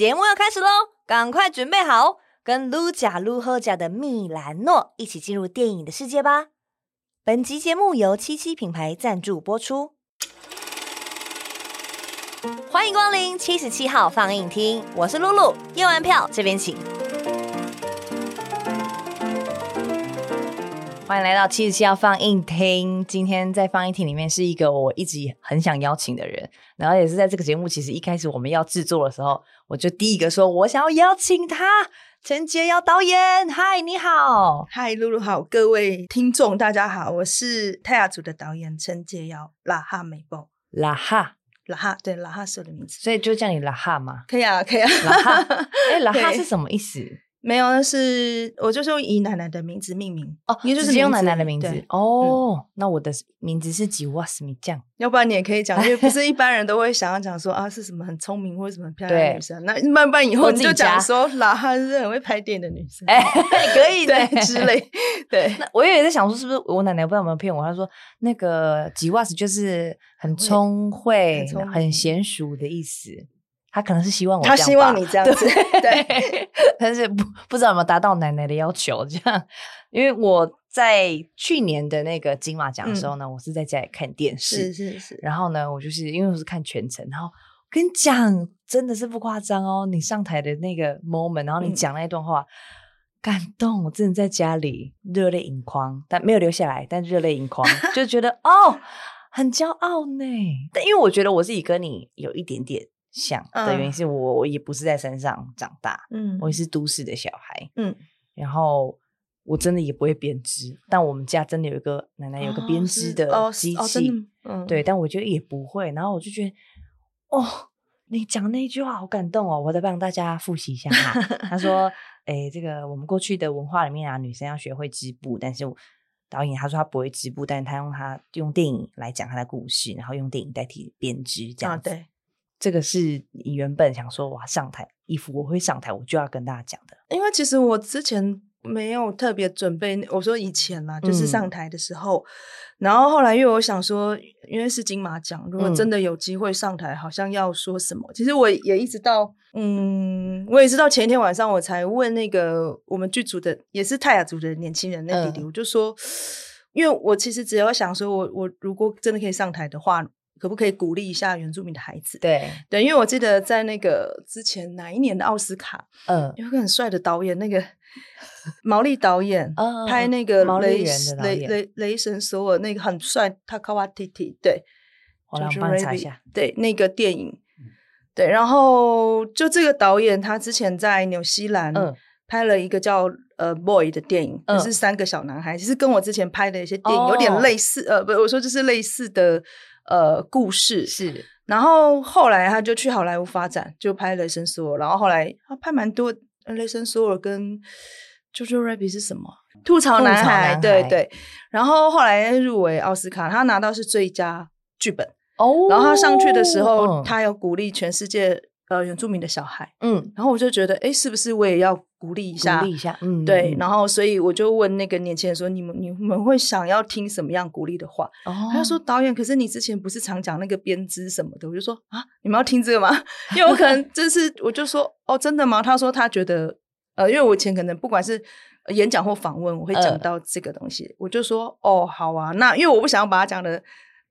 节目要开始喽，赶快准备好，跟噜假噜喝假的米兰诺一起进入电影的世界吧。本集节目由七七品牌赞助播出。欢迎光临七十七号放映厅，我是露露，验完票这边请。欢迎来到七十七号放映厅。今天在放映厅里面是一个我一直很想邀请的人，然后也是在这个节目其实一开始我们要制作的时候，我就第一个说我想要邀请他，陈杰瑶导演。嗨，你好，嗨，露露好，各位听众大家好，我是泰雅族的导演陈杰瑶，拉哈美波，拉哈，拉哈，对，拉哈是我的名字，所以就叫你拉哈嘛？可以啊，可以啊，拉哈，哎，拉哈是什么意思？没有，那是我就是用以奶奶的名字命名哦，你就是用奶奶的名字哦、嗯。那我的名字是吉瓦斯米酱，要不然你也可以讲，因为不是一般人都会想要讲说 啊是什么很聪明或者什么很漂亮的女生，那慢慢以后你就讲说拉哈是很会拍电影的女生，哎，可以 的之类。对，那我也在想说是不是我奶奶不知道有没有骗我，她说那个吉瓦斯就是很聪慧、很，很娴熟的意思。他可能是希望我他希望你这样子，对，对 但是不不知道有没有达到奶奶的要求，这样。因为我在去年的那个金马奖的时候呢，嗯、我是在家里看电视，是是是。然后呢，我就是因为我是看全程，然后跟你讲，真的是不夸张哦，你上台的那个 moment，然后你讲那一段话，嗯、感动，我真的在家里热泪盈眶，但没有流下来，但热泪盈眶，就觉得哦，很骄傲呢。但因为我觉得我自己跟你有一点点。像的原因是我，我也不是在山上长大，嗯，我也是都市的小孩，嗯，然后我真的也不会编织，但我们家真的有一个奶奶有个编织的机器，嗯，对，但我觉得也不会，然后我就觉得，哦，你讲那句话好感动哦，我再帮大家复习一下哈。他说，哎，这个我们过去的文化里面啊，女生要学会织布，但是导演他说他不会织布，但是他用他用电影来讲他的故事，然后用电影代替编织，这样子。对。这个是你原本想说，哇，上台衣服我会上台，我就要跟大家讲的。因为其实我之前没有特别准备，我说以前啦，就是上台的时候，嗯、然后后来因为我想说，因为是金马奖，如果真的有机会上台，好像要说什么。嗯、其实我也一直到，嗯，我也是到前一天晚上，我才问那个我们剧组的，也是泰雅族的年轻人那弟弟，嗯、我就说，因为我其实只要想说我我如果真的可以上台的话。可不可以鼓励一下原住民的孩子？对对，因为我记得在那个之前哪一年的奥斯卡，嗯，有一个很帅的导演，那个 毛利导演，嗯、拍那个雷雷雷雷神索尔那个很帅，他卡瓦蒂蒂，对，我来帮你查一下，对那个电影，对，然后就这个导演，他之前在纽西兰拍了一个叫呃 Boy 的电影，就、嗯、是三个小男孩，其实跟我之前拍的一些电影有点类似，哦、呃，不，我说就是类似的。呃，故事是，然后后来他就去好莱坞发展，就拍《雷神索尔》，然后后来他拍蛮多，《雷神索尔》跟《Jojo Rabbit》是什么？吐槽男孩，对对。然后后来入围奥斯卡，他拿到是最佳剧本哦。然后他上去的时候，嗯、他有鼓励全世界。呃，原住民的小孩，嗯，然后我就觉得，哎，是不是我也要鼓励一下？鼓励一下，嗯，对。然后，所以我就问那个年轻人说：“你们，你们会想要听什么样鼓励的话？”哦，他说：“导演，可是你之前不是常讲那个编织什么的？”我就说：“啊，你们要听这个吗？因为我可能就是，我就说，哦，真的吗？”他说：“他觉得，呃，因为我以前可能不管是演讲或访问，我会讲到这个东西，呃、我就说，哦，好啊，那因为我不想要把它讲的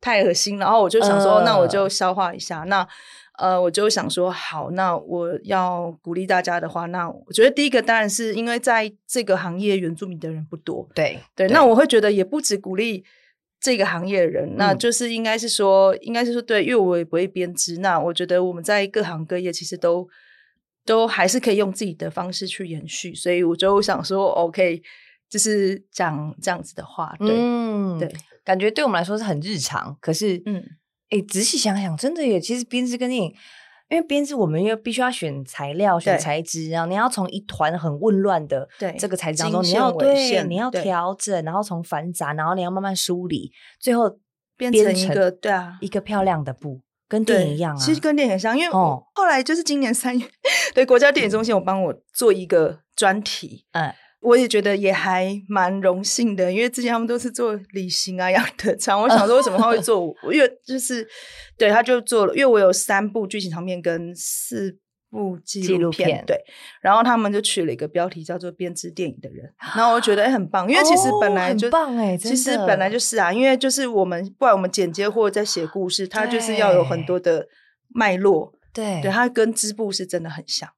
太恶心，然后我就想说，呃、那我就消化一下，那。”呃，我就想说，好，那我要鼓励大家的话，那我觉得第一个当然是因为在这个行业原住民的人不多，对对，那我会觉得也不止鼓励这个行业的人，嗯、那就是应该是说，应该是说，对，因为我也不会编织，那我觉得我们在各行各业其实都都还是可以用自己的方式去延续，所以我就想说，OK，就是讲这样子的话，对、嗯、对，感觉对我们来说是很日常，可是嗯。哎，仔细想想，真的耶！其实编织跟电影，因为编织我们又必须要选材料、选材质，然后你要从一团很混乱的这个材质当中，你要对，你要调整，然后从繁杂，然后你要慢慢梳理，最后变成一个对啊一个漂亮的布，跟电影一样啊。其实跟电影很像，因为后来就是今年三月，对国家电影中心，我帮我做一个专题，嗯。我也觉得也还蛮荣幸的，因为之前他们都是做旅行啊、杨德昌，我想说为什么他会 做，因为就是对他就做了，因为我有三部剧情长片跟四部纪录片，片，对，然后他们就取了一个标题叫做“编织电影的人”，然后我觉得哎很棒，因为其实本来就、棒哎，其实本来就是啊，因为就是我们不管我们剪接或者在写故事，它就是要有很多的脉络，对，对，它跟织布是真的很像，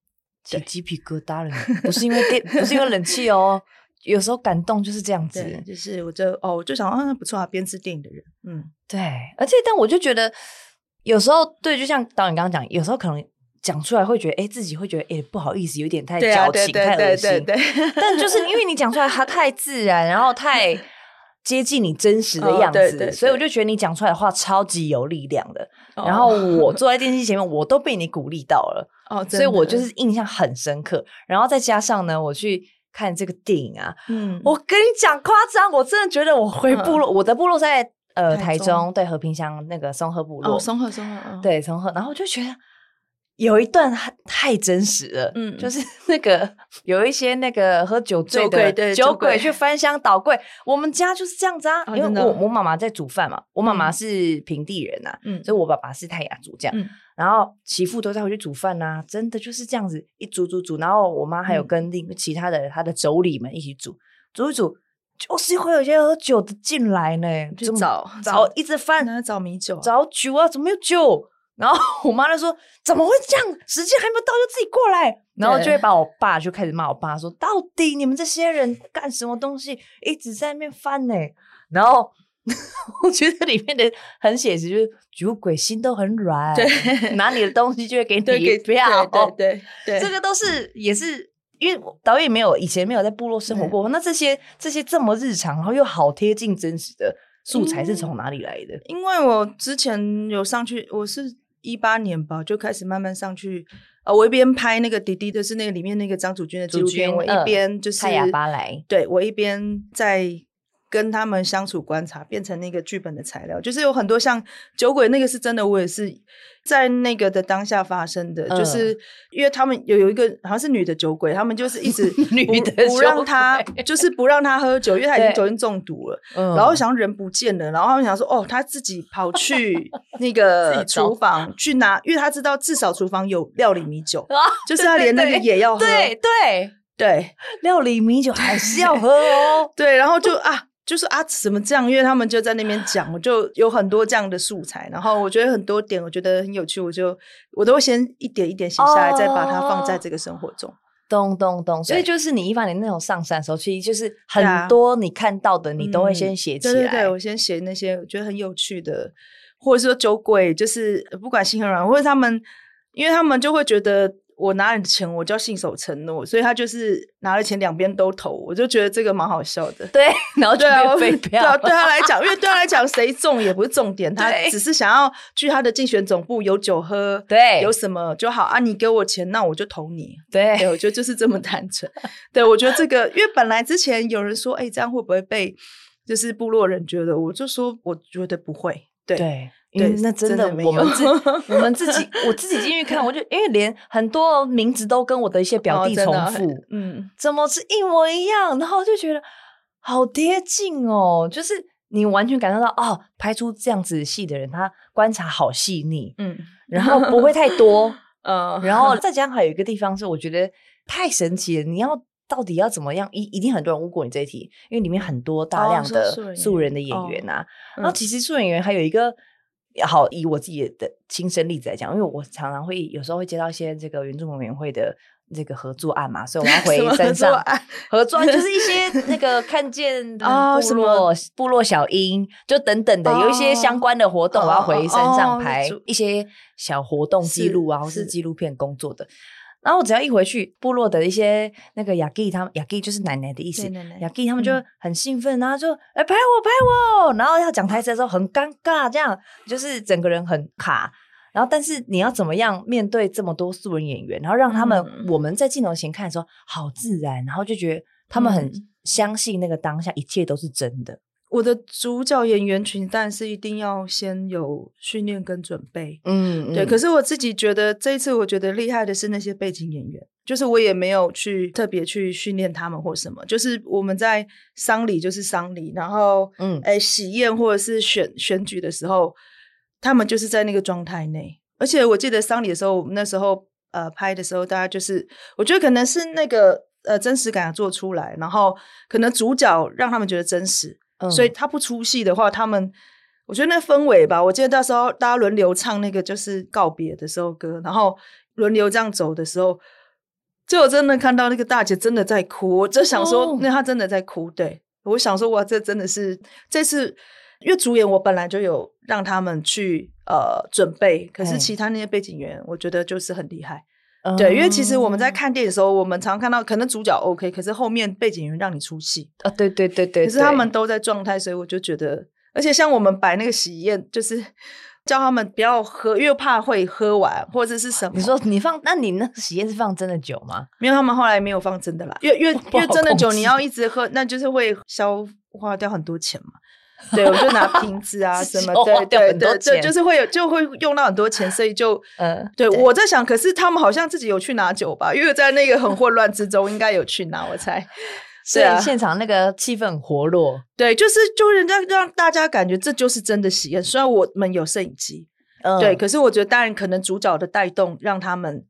起鸡皮疙瘩了，不是因为电，不是因为冷气哦，有时候感动就是这样子，就是我就哦，我就想啊不错啊，编制电影的人，嗯，对，而且但我就觉得有时候对，就像导演刚刚讲，有时候可能。讲出来会觉得，哎、欸，自己会觉得，哎、欸，不好意思，有点太矫情，太恶心。但就是因为你讲出来，它太自然，然后太接近你真实的样子，哦、对对对，所以我就觉得你讲出来的话超级有力量的。哦、然后我坐在电视机前面，我都被你鼓励到了。哦，所以我就是印象很深刻。然后再加上呢，我去看这个电影啊，嗯，我跟你讲夸张，我真的觉得我回部落，嗯、我的部落在呃台中，对和平乡那个松鹤部落，哦，松鹤松鹤，哦、对松鹤，然后我就觉得。有一段太真实了，嗯，就是那个 有一些那个喝酒醉的酒鬼去翻箱倒柜，我们家就是这样子啊，因为我我妈妈在煮饭嘛，我妈妈是平地人呐，嗯，所以我爸爸是泰雅族这样，然后媳妇都在回去煮饭呐，真的就是这样子一煮煮煮，然后我妈还有跟另其他的她的妯娌们一起煮煮一煮，就是会有些喝酒的进来呢，就找找一直翻找米酒，找酒啊，怎么有酒？然后我妈就说：“怎么会这样？时间还没到就自己过来。”然后就会把我爸就开始骂我爸说：“到底你们这些人干什么东西，一直在那边翻呢？”然后 我觉得里面的很写实，就是酒鬼心都很软，对，拿你的东西就会给你票。对对对，这个都是也是因为导演没有以前没有在部落生活过，那这些这些这么日常，然后又好贴近真实的素材是从哪里来的？因为我之前有上去，我是。一八年吧，就开始慢慢上去。呃，我一边拍那个迪迪的是那个里面那个张祖君的纪录片，我一边就是太雅巴莱，对，我一边在。跟他们相处观察，变成那个剧本的材料，就是有很多像酒鬼那个是真的，我也是在那个的当下发生的，嗯、就是因为他们有有一个好像是女的酒鬼，他们就是一直 不女的不让他，就是不让他喝酒，因为他已经酒精中毒了，然后想人不见了，然后他们想说哦，他自己跑去 那个厨房去拿，因为他知道至少厨房有料理米酒，就是他连那个也要喝，对对。对，料理米酒还是要喝哦，对，然后就 啊。就是啊，怎么这样？因为他们就在那边讲，我就有很多这样的素材。然后我觉得很多点，我觉得很有趣，我就我都会先一点一点写下来，哦、再把它放在这个生活中。咚咚咚！所以就是你一八年那种上山的时候，其实就是很多你看到的，你都会先写起来。对对对，我先写那些我觉得很有趣的，或者说酒鬼，就是不管心很软，或者他们，因为他们就会觉得。我拿了钱，我就要信守承诺，所以他就是拿了钱两边都投，我就觉得这个蛮好笑的。对，然后就被废票。对啊，对他来讲，因为对他来讲，谁中也不是重点，他只是想要去他的竞选总部有酒喝，对，有什么就好啊。你给我钱，那我就投你。对，对，我觉得就是这么单纯。对，我觉得这个，因为本来之前有人说，哎，这样会不会被就是部落人觉得？我就说，我觉得不会。对。对因为那真的，我们自我们自己，我自己进去看，我就因为连很多名字都跟我的一些表弟重复，嗯，怎么是一模一样？然后就觉得好贴近哦，就是你完全感受到哦，拍出这样子戏的人，他观察好细腻，嗯，然后不会太多，嗯，然后 再加上还有一个地方是我觉得太神奇了，你要到底要怎么样？一一定很多人问过你这一题，因为里面很多大量的素人的演员啊，然后其实素人演员还有一个。好，以我自己的亲身例子来讲，因为我常常会有时候会接到一些这个原住民委员会的这个合作案嘛，所以我要 回山上 合作案，就是一些那个看见部落部落小英，就等等的有一些相关的活动，我要回山上拍一些小活动记录啊，或是纪录片工作的。然后我只要一回去，部落的一些那个雅吉，他们雅吉就是奶奶的意思，雅吉他们就很兴奋，然后就哎拍我拍我，然后要讲台词的时候很尴尬，这样就是整个人很卡。然后但是你要怎么样面对这么多素人演员，然后让他们我们在镜头前看的时候好自然，然后就觉得他们很相信那个当下一切都是真的。我的主角演员群，但是一定要先有训练跟准备，嗯，对。可是我自己觉得这一次，我觉得厉害的是那些背景演员，就是我也没有去特别去训练他们或什么，就是我们在丧礼就是丧礼，然后嗯，哎，喜宴或者是选选举的时候，他们就是在那个状态内。而且我记得丧礼的时候，我们那时候呃拍的时候，大家就是我觉得可能是那个呃真实感做出来，然后可能主角让他们觉得真实，嗯、所以他不出戏的话，他们我觉得那氛围吧，我记得到时候大家轮流唱那个就是告别的时候歌，然后轮流这样走的时候，就我真的看到那个大姐真的在哭，我就想说，那她真的在哭，对。我想说，哇，这真的是这次，因为主演我本来就有让他们去呃准备，可是其他那些背景员，我觉得就是很厉害，嗯、对，因为其实我们在看电影的时候，我们常看到可能主角 OK，可是后面背景员让你出戏啊，对对对对，可是他们都在状态，所以我就觉得，而且像我们摆那个喜宴，就是。叫他们不要喝，因为怕会喝完或者是什么。你说你放，那你那喜宴是放真的酒吗？没有，他们后来没有放真的啦。因为因为 因为真的酒你要一直喝，那就是会消化掉很多钱嘛。对，我就拿瓶子啊什么，对对对对，就是会有就会用到很多钱，所以就 嗯，对，我在想，可是他们好像自己有去拿酒吧，因为在那个很混乱之中，应该有去拿，我猜。所以现场那个气氛很活络，对，就是就人家让大家感觉这就是真的喜宴。虽然我们有摄影机，嗯，对，可是我觉得当然可能主角的带动让他们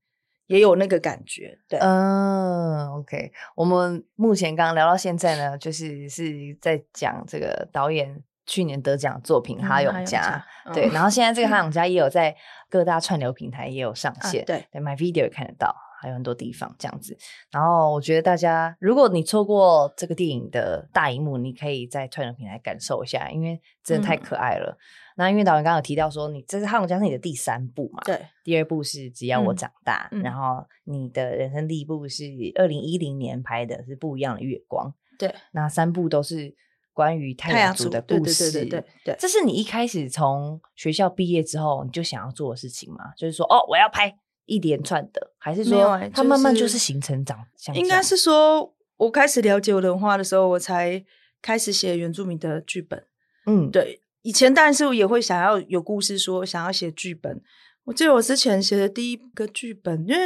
也有那个感觉，对，嗯，OK。我们目前刚刚聊到现在呢，就是是在讲这个导演去年得奖作品《哈永家》，嗯，对，然后现在这个《哈永家》也有在各大串流平台也有上线，啊，对，对，MyVideo 也看得到。还有很多地方这样子，然后我觉得大家，如果你错过这个电影的大荧幕，你可以在串流平台感受一下，因为真的太可爱了。嗯、那因为导演刚刚有提到说，你这是《哈勇家》是你的第三部嘛？对，第二部是《只要我长大》，嗯、然后你的人生第一部是二零一零年拍的，是不一样的月光。对，那三部都是关于太阳族的故事。对对对对，对，这是你一开始从学校毕业之后你就想要做的事情吗？就是说，哦，我要拍。一连串的，还是说它慢慢就是形成长？应该是说，我开始了解我的文化的时候，我才开始写原住民的剧本。嗯，对，以前当然是也会想要有故事说，想要写剧本。我记得我之前写的第一个剧本，因为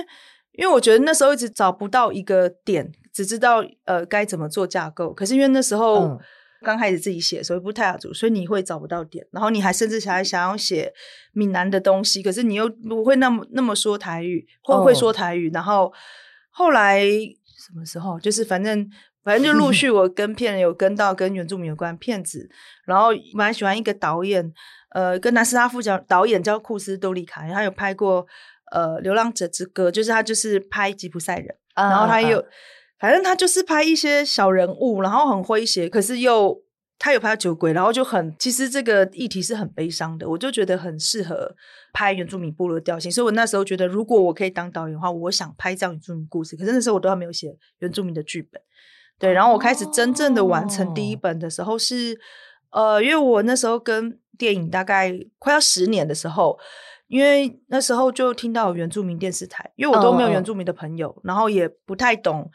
因为我觉得那时候一直找不到一个点，只知道呃该怎么做架构。可是因为那时候。嗯刚开始自己写，所以不太雅族，所以你会找不到点，然后你还甚至还想要写闽南的东西，可是你又不会那么那么说台语，会不会说台语？Oh. 然后后来什么时候，就是反正反正就陆 续我跟片有跟到跟原住民有关片子，然后蛮喜欢一个导演，呃，跟南斯拉夫讲导演叫库斯多利卡，他有拍过呃《流浪者之歌》，就是他就是拍吉普赛人，uh, 然后他又。Uh. 反正他就是拍一些小人物，然后很诙谐，可是又他有拍酒鬼，然后就很其实这个议题是很悲伤的，我就觉得很适合拍原住民部落调性，所以我那时候觉得如果我可以当导演的话，我想拍这样原住民故事。可是那时候我都还没有写原住民的剧本，对，然后我开始真正的完成第一本的时候是，哦、呃，因为我那时候跟电影大概快要十年的时候。因为那时候就听到原住民电视台，因为我都没有原住民的朋友，哦、然后也不太懂。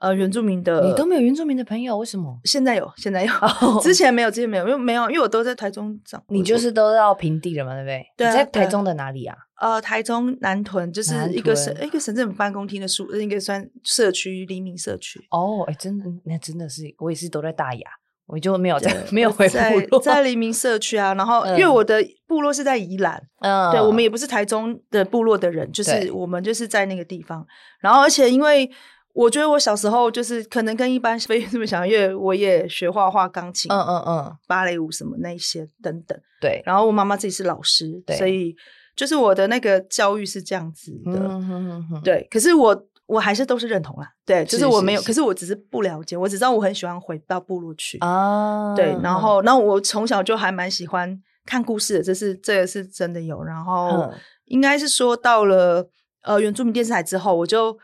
呃，原住民的你都没有原住民的朋友，为什么？现在有，现在有，oh. 之前没有，之前没有，因为没有，因为我都在台中长。你就是都到平地了嘛，对不对？对、啊，你在台中的哪里啊？呃，台中南屯就是一个省一个省政府办公厅的宿，应该算社区黎明社区。哦，哎，真的，那真的是，我也是都在大雅，我就没有在 没有回部落，在在黎明社区啊。然后，因为我的部落是在宜兰，嗯，对，我们也不是台中的部落的人，就是我们就是在那个地方。然后，而且因为。我觉得我小时候就是可能跟一般非这么想，因为我也学画画、钢琴，嗯嗯嗯，芭蕾舞什么那些等等。对，然后我妈妈自己是老师，对，所以就是我的那个教育是这样子的。嗯哼哼哼，对，可是我我还是都是认同啦。对，就是我没有，是是是，可是我只是不了解，我只知道我很喜欢回到部落去啊。对，然后，然后我从小就还蛮喜欢看故事的，这是这个是真的有。然后应该是说到了呃原住民电视台之后，我就。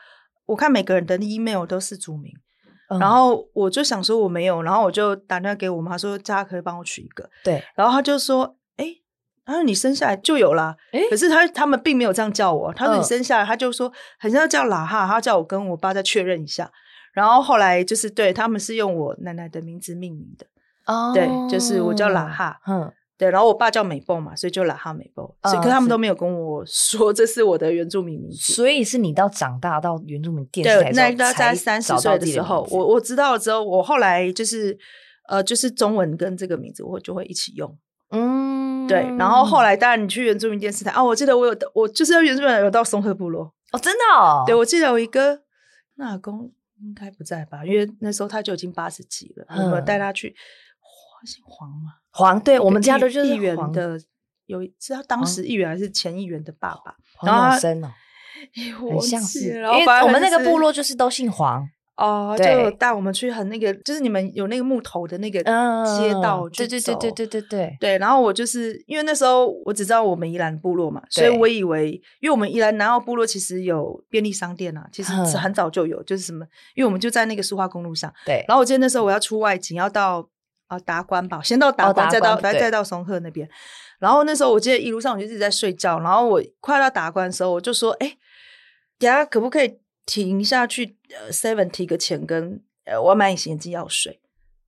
我看每个人的 email 都是族名，嗯，然后我就想说我没有，然后我就打电话给我妈说，叫她可以帮我取一个。对，然后她就说，哎，他说你生下来就有啦。哎，可是他他们并没有这样叫我，他说你生下来，他就说好像叫喇哈，他叫我跟我爸再确认一下。然后后来就是对他们是用我奶奶的名字命名的，哦，对，就是我叫喇哈，嗯。对，然后我爸叫美蹦嘛，所以就拉哈美蹦。所以，可他们都没有跟我说 这是我的原住民名字。所以是你到长大到原住民电视台对，那在三十岁的时候，我我知道了之后，我后来就是呃，就是中文跟这个名字，我就会一起用。嗯，对。然后后来，当然你去原住民电视台啊，我记得我有我就是要原住民有到松鹤部落。哦，真的哦。对，我记得有一个那阿公应该不在吧，因为那时候他就已经八十几了。我们带他去，黄姓黄吗？黄，对我们家的就是议员的，有是他当时议员还是前议员的爸爸？黄永生哦，很像是，因为我们那个部落就是都姓黄。哦，就带我们去很那个，就是你们有那个木头的那个街道去走，对对对对对对对。然后我就是因为那时候我只知道我们宜兰部落嘛，所以我以为，因为我们宜兰南澳部落其实有便利商店啊，其实是很早就有，就是什么，因为我们就在那个苏花公路上。对。然后我记得那时候我要出外景，要到啊达观吧，先到达观，再到再到松鹤那边。然后那时候我记得一路上我就一直在睡觉，然后我快到达观的时候，我就说：“哎，等下可不可以？”停下去，呃，seven 提个钱跟呃，我要买隐形眼镜药水。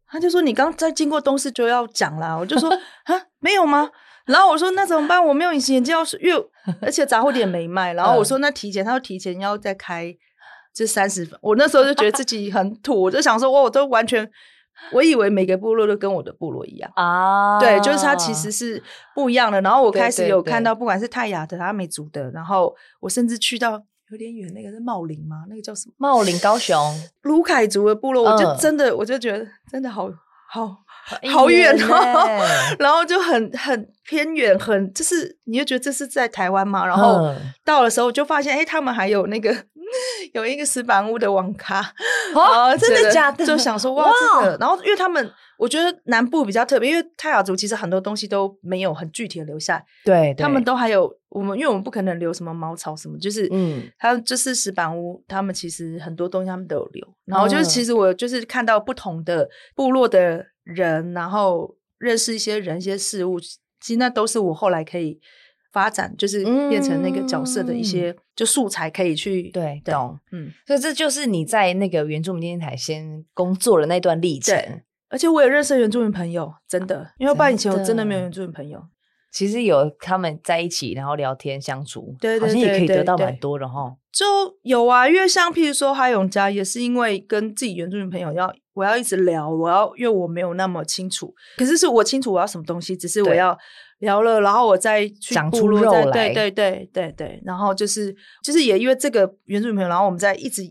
他就说你刚在经过东市就要讲啦，我就说 啊，没有吗？然后我说那怎么办？我没有隐形眼镜药水，因为而且杂货店没卖。然后我说那提前，他说提前要再开这三十分。我那时候就觉得自己很土，我就想说，哇我都完全，我以为每个部落都跟我的部落一样啊，对，就是它其实是不一样的。然后我开始有看到，不管是泰雅的、阿美族的，然后我甚至去到。有点远，那个是茂林吗？那个叫什么？茂林高雄 卢凯族的部落，我就真的，我就觉得真的好好好远哦，然后就很很偏远，很就是你就觉得这是在台湾嘛，然后到的时候就发现，哎，他们还有那个 有一个石板屋的网咖，哦，真的假的？就想说哇，这个，然后因为他们。我觉得南部比较特别，因为泰雅族其实很多东西都没有很具体的留下来。对，他们都还有我们，因为我们不可能留什么茅草什么，就是嗯，还有就是石板屋，他们其实很多东西他们都有留。然后就是其实我就是看到不同的部落的人，然后认识一些人、一些事物，其实那都是我后来可以发展，就是变成那个角色的一些就素材可以去对懂。嗯，所以这就是你在那个原住民电视台先工作的那段历程。而且我也认识原住民朋友，真的，因为我爸以前我真的没有原住民朋友。其实有他们在一起，然后聊天相处，对对对，好像也可以得到蛮多的哈。就有啊，因为像譬如说哈永家，也是因为跟自己原住民朋友要，我要一直聊，我要因为我没有那么清楚，可是是我清楚我要什么东西，只是我要聊了，然后我再去讲出肉来，对对对对对，然后就是就是也因为这个原住民朋友，然后我们在一直。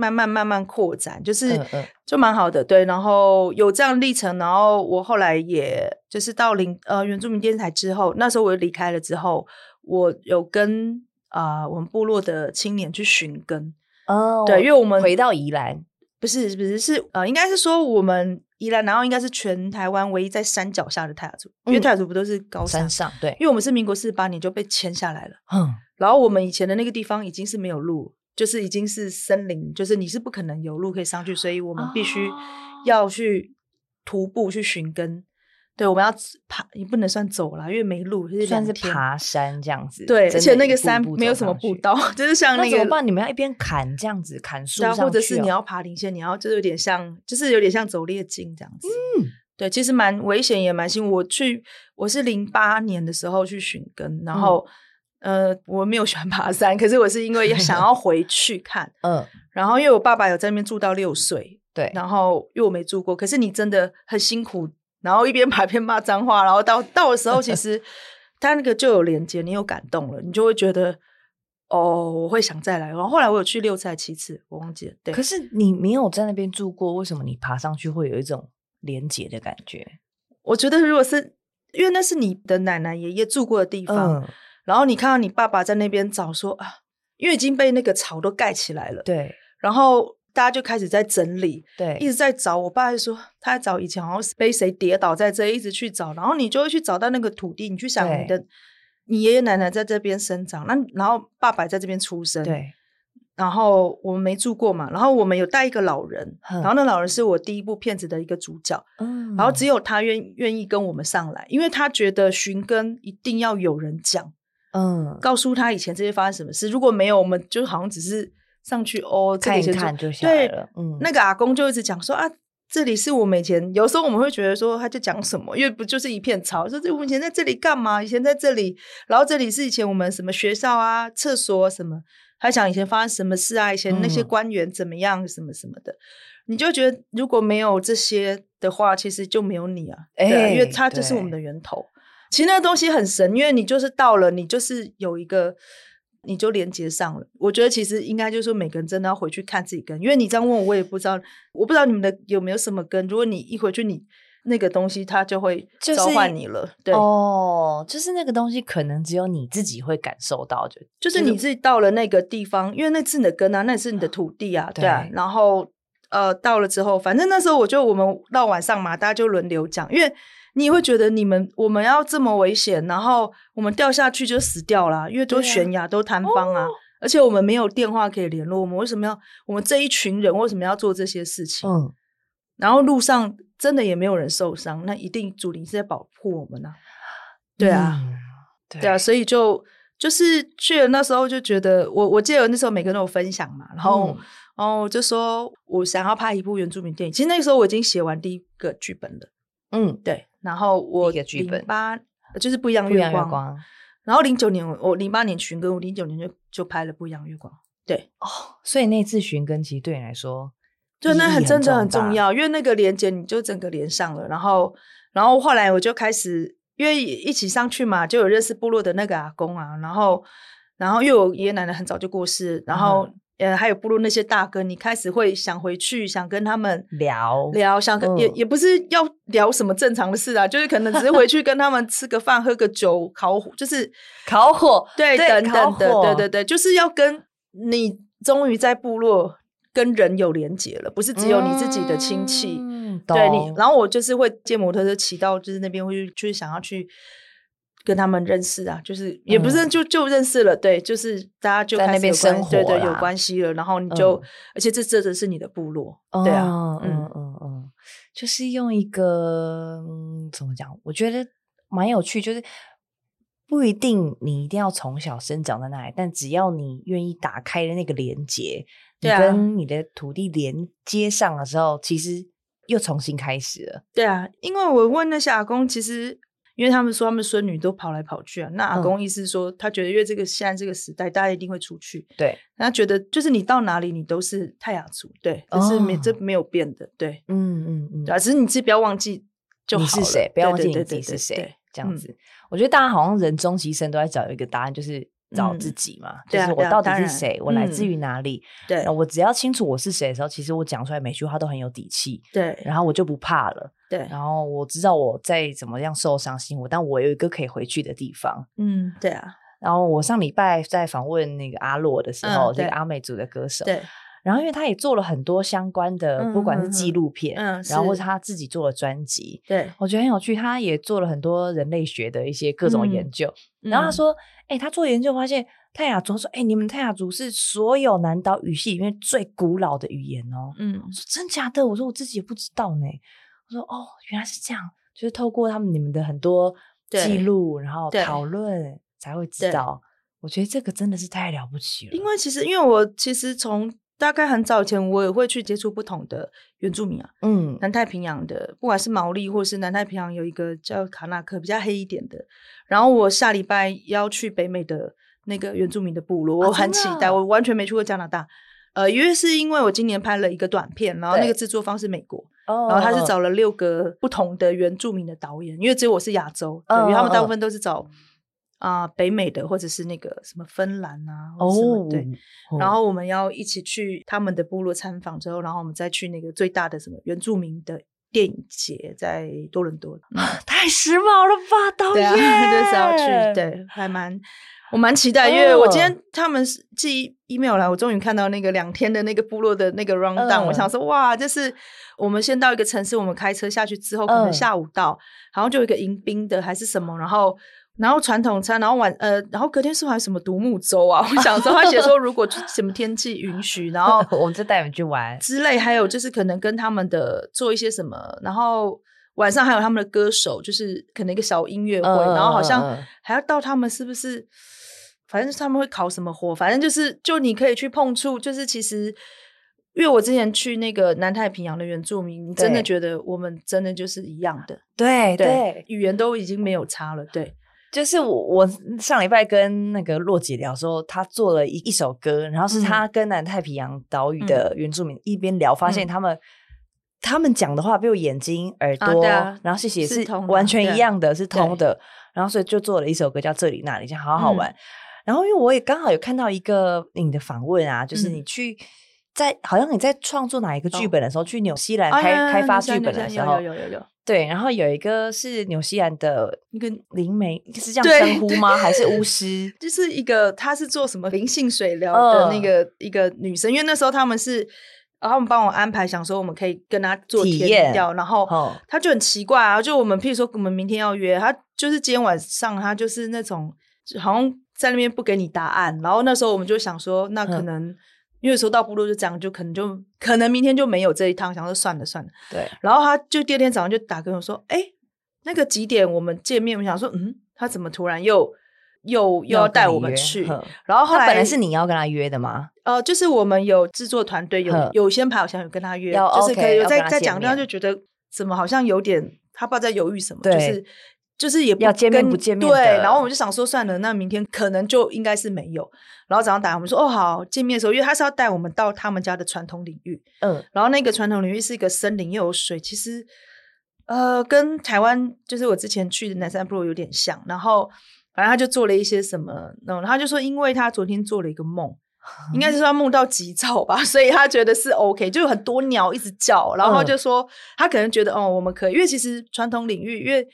慢慢慢慢扩展，就是就蛮好的，对。然后有这样历程，然后我后来也就是到林呃原住民电视台之后，那时候我离开了之后，我有跟啊、呃、我们部落的青年去寻根哦，对，因为我们回到宜兰，不是不是是呃应该是说我们宜兰，然后应该是全台湾唯一在山脚下的泰雅族，嗯、因为泰雅族不都是高山，山上，对，因为我们是民国四十八年就被迁下来了，嗯，然后我们以前的那个地方已经是没有路。就是已经是森林，就是你是不可能有路可以上去，所以我们必须要去徒步去寻根。Oh. 对，我们要爬，也不能算走了，因为没路，就是算是爬山这样子。对，而且那个山没有什么步道，就是像那个。那怎么办？你们要一边砍这样子砍树上去，哦，或者是你要爬林线，你要就是有点像，就是有点像走猎径这样子。嗯，对，其实蛮危险也蛮辛苦。我去，我是零八年的时候去寻根，然后。嗯呃，我没有喜欢爬山，可是我是因为 想要回去看，嗯，然后因为我爸爸有在那边住到六岁，对，然后因为我没住过，可是你真的很辛苦，然后一边爬一边骂脏话，然后到到的时候，其实 他那个就有连接，你有感动了，你就会觉得哦，我会想再来。然后后来我有去六次还七次，我忘记了。对，可是你没有在那边住过，为什么你爬上去会有一种连接的感觉？我觉得如果是因为那是你的奶奶爷爷住过的地方。嗯然后你看到你爸爸在那边找说啊，因为已经被那个草都盖起来了。对。然后大家就开始在整理，对，一直在找。我爸就说他在找以前好像是被谁跌倒在这，一直去找。然后你就会去找到那个土地，你去想你的，你爷爷奶奶在这边生长，那然后爸爸在这边出生，对。然后我们没住过嘛，然后我们有带一个老人，然后那老人是我第一部片子的一个主角，嗯，然后只有他愿愿意跟我们上来，因为他觉得寻根一定要有人讲。嗯，告诉他以前这些发生什么事。如果没有，我们就好像只是上去哦，看一看就下来了。嗯，那个阿公就一直讲说啊，这里是我们以前。有时候我们会觉得说，他就讲什么，因为不就是一片草，说这我们以前在这里干嘛？以前在这里，然后这里是以前我们什么学校啊、厕所啊什么，他讲以前发生什么事啊，以前那些官员怎么样，什么什么的。嗯、你就觉得如果没有这些的话，其实就没有你啊，欸、对啊，因为他就是我们的源头。其实那个东西很神，因为你就是到了，你就是有一个，你就连接上了。我觉得其实应该就是说，每个人真的要回去看自己根，因为你这样问我，我也不知道，我不知道你们的有没有什么根。如果你一回去，你那个东西它就会召唤你了。就是、对哦，就是那个东西可能只有你自己会感受到，就就是你自己到了那个地方，因为那是你的根啊，那是你的土地啊，对啊。然后呃，到了之后，反正那时候我就我们到晚上嘛，大家就轮流讲，因为。你也会觉得你们我们要这么危险，然后我们掉下去就死掉了，因为都悬崖、啊、都坍方啊，哦、而且我们没有电话可以联络。我们为什么要我们这一群人为什么要做这些事情？嗯，然后路上真的也没有人受伤，那一定主灵是在保护我们啊。对啊，嗯、对，对啊，所以就就是去了那时候就觉得，我我记得那时候每个人都有分享嘛，然后、嗯、然后就说我想要拍一部原住民电影。其实那个时候我已经写完第一个剧本了。嗯，对。然后我零八就是不一样月光，月光然后零九年我零八年寻根，我零九年就就拍了不一样月光。对哦，所以那次寻根其实对你来说，就那很真的很重要，因为那个连接你就整个连上了。然后然后后来我就开始，因为一起上去嘛，就有认识部落的那个阿公啊。然后然后因为我爷爷奶奶很早就过世，然后。嗯呃，还有部落那些大哥，你开始会想回去，想跟他们聊聊，想跟、嗯、也也不是要聊什么正常的事啊，就是可能只是回去跟他们吃个饭、喝个酒、烤火，就是 烤火，对，对等等的，对对对，就是要跟你终于在部落跟人有连结了，不是只有你自己的亲戚，嗯、对你，然后我就是会借摩托车骑到就是那边，会去想要去。跟他们认识啊，就是也不是就就认识了，嗯、对，就是大家就在那边生活，对对，有关系了。然后你就，嗯、而且这这的是你的部落，哦、对啊，嗯嗯嗯嗯，就是用一个、嗯、怎么讲？我觉得蛮有趣，就是不一定你一定要从小生长在那里，但只要你愿意打开的那个连接，你跟你的土地连接上的时候，其实又重新开始了。对啊，因为我问那些阿公，其实。因为他们说他们孙女都跑来跑去啊，那阿公意思是说，他觉得因为这个现在这个时代，大家一定会出去。对，他觉得就是你到哪里，你都是泰雅族，对，这是没这没有变的，对，嗯嗯嗯，啊只是你自己不要忘记就好了，你是谁，不要忘记你自己是谁，这样子。我觉得大家好像人终其一生都在找一个答案，就是。找自己嘛，嗯、就是我到底是谁，啊、我来自于哪里？对、嗯，我只要清楚我是谁的时候，其实我讲出来每句话都很有底气。对，然后我就不怕了。对，然后我知道我在怎么样受伤心，我但我有一个可以回去的地方。嗯，对啊。然后我上礼拜在访问那个阿洛的时候，这、嗯、个阿美族的歌手。对。然后，因为他也做了很多相关的，嗯、不管是纪录片，嗯，然后或是他自己做了专辑，对，我觉得很有趣。他也做了很多人类学的一些各种研究。嗯、然后他说：“哎、他做研究发现，泰雅族说，哎、欸，你们泰雅族是所有南岛语系里面最古老的语言哦。”嗯，我说真假的？我说我自己也不知道呢。我说哦，原来是这样，就是透过他们你们的很多记录，然后讨论才会知道。我觉得这个真的是太了不起了。因为其实，因为我其实从大概很早以前，我也会去接触不同的原住民啊，嗯，南太平洋的，不管是毛利或是南太平洋有一个叫卡纳克，比较黑一点的。然后我下礼拜要去北美的那个原住民的部落，我很期待。啊、我完全没去过加拿大，呃，因为是因为我今年拍了一个短片，然后那个制作方是美国，对然后他是找了六个不同的原住民的导演，因为只有我是亚洲，对，因为他们大部分都是找。啊、呃，北美的或者是那个什么芬兰啊，或者什么、oh, 对，然后我们要一起去他们的部落参访之后，然后我们再去那个最大的什么原住民的电影节，在多伦多。嗯、太时髦了吧，导演！对啊，就是要去，对，还蛮我蛮期待，因为我今天他们寄 email 来，我终于看到那个两天的那个部落的那个 rundown，、uh, 我想说哇，就是我们先到一个城市，我们开车下去之后，可能下午到，uh, 然后就有一个迎宾的还是什么，然后。然后传统餐，然后晚呃，然后隔天是不是还有什么独木舟啊？我想说，他写说如果什么天气允许，然后 我们就带你们去玩之类。还有就是可能跟他们的做一些什么，然后晚上还有他们的歌手，就是可能一个小音乐会，嗯、然后好像还要到他们是不是？反正他们会烤什么火，反正就是就你可以去碰触，就是其实因为我之前去那个南太平洋的原住民，你真的觉得我们真的就是一样的，对对，对，语言都已经没有差了，对。就是我，我上礼拜跟那个洛姐聊说，她做了一一首歌，然后是她跟南太平洋岛屿的原住民一边聊，发现他们、嗯、他们讲的话，比如眼睛、耳朵，啊啊、然后谢谢是完全一样的，是通的，然后所以就做了一首歌叫《这里那里》，这样好好玩。嗯、然后因为我也刚好有看到一个你的访问啊，就是你去在、嗯、好像你在创作哪一个剧本的时候，哦、去纽西兰开、啊、开发剧本的时候，有有有有有。对，然后有一个是纽西兰的一个灵媒，是 这样称呼吗？还是巫师？就是一个，她是做什么灵性水疗的那个、呃、一个女生。因为那时候他们是，然后他们帮我安排，想说我们可以跟她做体验，然后她就很奇怪啊，就我们譬如说我们明天要约，她就是今天晚上，她就是那种好像在那边不给你答案。然后那时候我们就想说，那可能。嗯因为说到部落就这样，就可能就可能明天就没有这一趟，想说算了算了。对。然后他就第二天早上就打给我说：“哎，那个几点我们见面？”我想说：“嗯，他怎么突然又又又要带我们去？”然后后来本来是你要跟他约的吗？呃，就是我们有制作团队有有先排好像有跟他约，就是可以有在在讲，他就觉得怎么好像有点他不知道在犹豫什么，就是。就是也不要见面不见面对，然后我们就想说算了，那明天可能就应该是没有。然后早上打我们说哦好，见面的时候，因为他是要带我们到他们家的传统领域，嗯，然后那个传统领域是一个森林又有水，其实呃跟台湾就是我之前去的南山部落有点像。然后反正他就做了一些什么，然后他就说，因为他昨天做了一个梦，嗯、应该是说他梦到吉兆吧，所以他觉得是 OK，就有很多鸟一直叫，然后就说、嗯、他可能觉得哦我们可以，因为其实传统领域因为。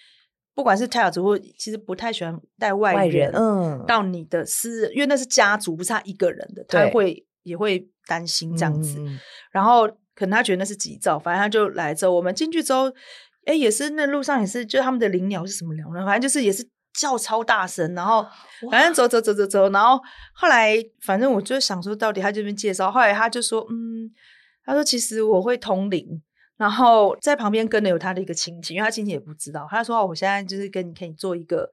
不管是泰雅族，或其实不太喜欢带外人，嗯，到你的私人，因为那是家族，不是他一个人的，他会也会担心这样子。嗯、然后可能他觉得那是吉兆，反正他就来之后，我们进去之后，哎，也是那路上也是，就他们的灵鸟是什么鸟呢？反正就是也是叫超大声，然后反正走走走走走，然后后来反正我就想说，到底他这边介绍，后来他就说，嗯，他说其实我会通灵。然后在旁边跟的有他的一个亲戚，因为他亲戚也不知道。他说：“哦，我现在就是跟你可以做一个，